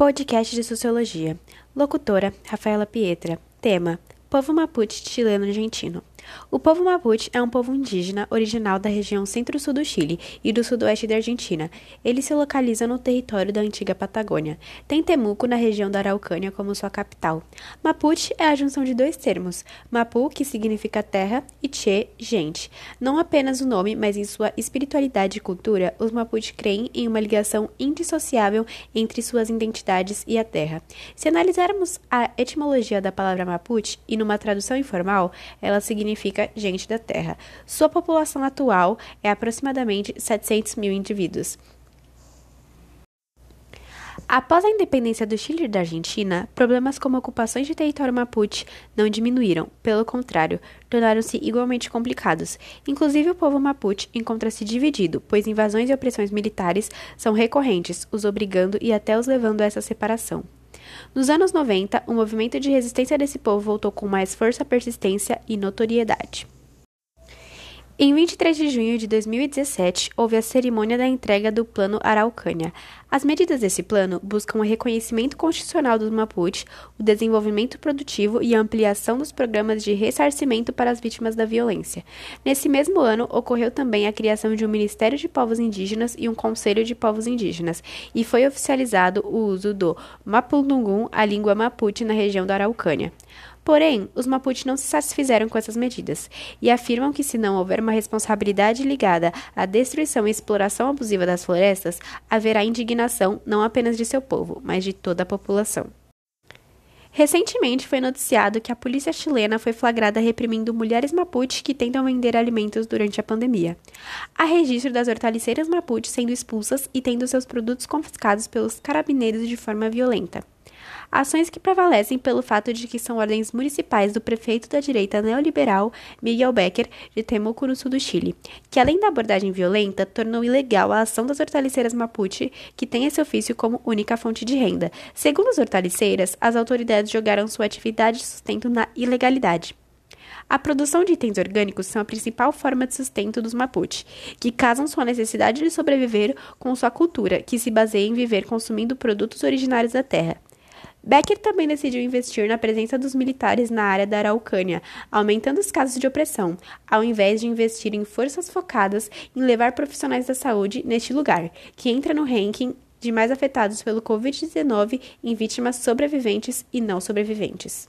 Podcast de Sociologia. Locutora Rafaela Pietra. Tema: Povo Mapuche chileno-argentino. O povo Mapuche é um povo indígena original da região centro-sul do Chile e do sudoeste da Argentina. Ele se localiza no território da antiga Patagônia. Tem Temuco na região da Araucânia como sua capital. Mapuche é a junção de dois termos: Mapu, que significa terra, e Che, gente. Não apenas o nome, mas em sua espiritualidade e cultura, os Mapuche creem em uma ligação indissociável entre suas identidades e a terra. Se analisarmos a etimologia da palavra Mapuche e numa tradução informal, ela significa gente da Terra. Sua população atual é aproximadamente 700 mil indivíduos. Após a independência do Chile e da Argentina, problemas como ocupações de território mapuche não diminuíram, pelo contrário, tornaram-se igualmente complicados. Inclusive, o povo mapuche encontra-se dividido, pois invasões e opressões militares são recorrentes, os obrigando e até os levando a essa separação. Nos anos 90, o movimento de resistência desse povo voltou com mais força, persistência e notoriedade. Em 23 de junho de 2017, houve a cerimônia da entrega do Plano Araucânia. As medidas desse plano buscam o reconhecimento constitucional dos Mapuche, o desenvolvimento produtivo e a ampliação dos programas de ressarcimento para as vítimas da violência. Nesse mesmo ano, ocorreu também a criação de um Ministério de Povos Indígenas e um Conselho de Povos Indígenas, e foi oficializado o uso do Mapudungum, a língua Mapuche, na região da Araucânia. Porém, os Mapuche não se satisfizeram com essas medidas e afirmam que se não houver uma responsabilidade ligada à destruição e exploração abusiva das florestas, haverá indignação não apenas de seu povo, mas de toda a população. Recentemente foi noticiado que a polícia chilena foi flagrada reprimindo mulheres mapuche que tentam vender alimentos durante a pandemia. Há registro das hortaliceiras mapuche sendo expulsas e tendo seus produtos confiscados pelos carabineiros de forma violenta. Ações que prevalecem pelo fato de que são ordens municipais do prefeito da direita neoliberal Miguel Becker de Temuco, no sul do Chile, que além da abordagem violenta, tornou ilegal a ação das hortaliceiras Mapuche, que têm esse ofício como única fonte de renda. Segundo as hortaliceiras, as autoridades jogaram sua atividade de sustento na ilegalidade. A produção de itens orgânicos são a principal forma de sustento dos Mapuche, que casam sua necessidade de sobreviver com sua cultura, que se baseia em viver consumindo produtos originários da terra. Becker também decidiu investir na presença dos militares na área da Araucânia, aumentando os casos de opressão, ao invés de investir em forças focadas em levar profissionais da saúde neste lugar, que entra no ranking de mais afetados pelo Covid-19 em vítimas sobreviventes e não sobreviventes.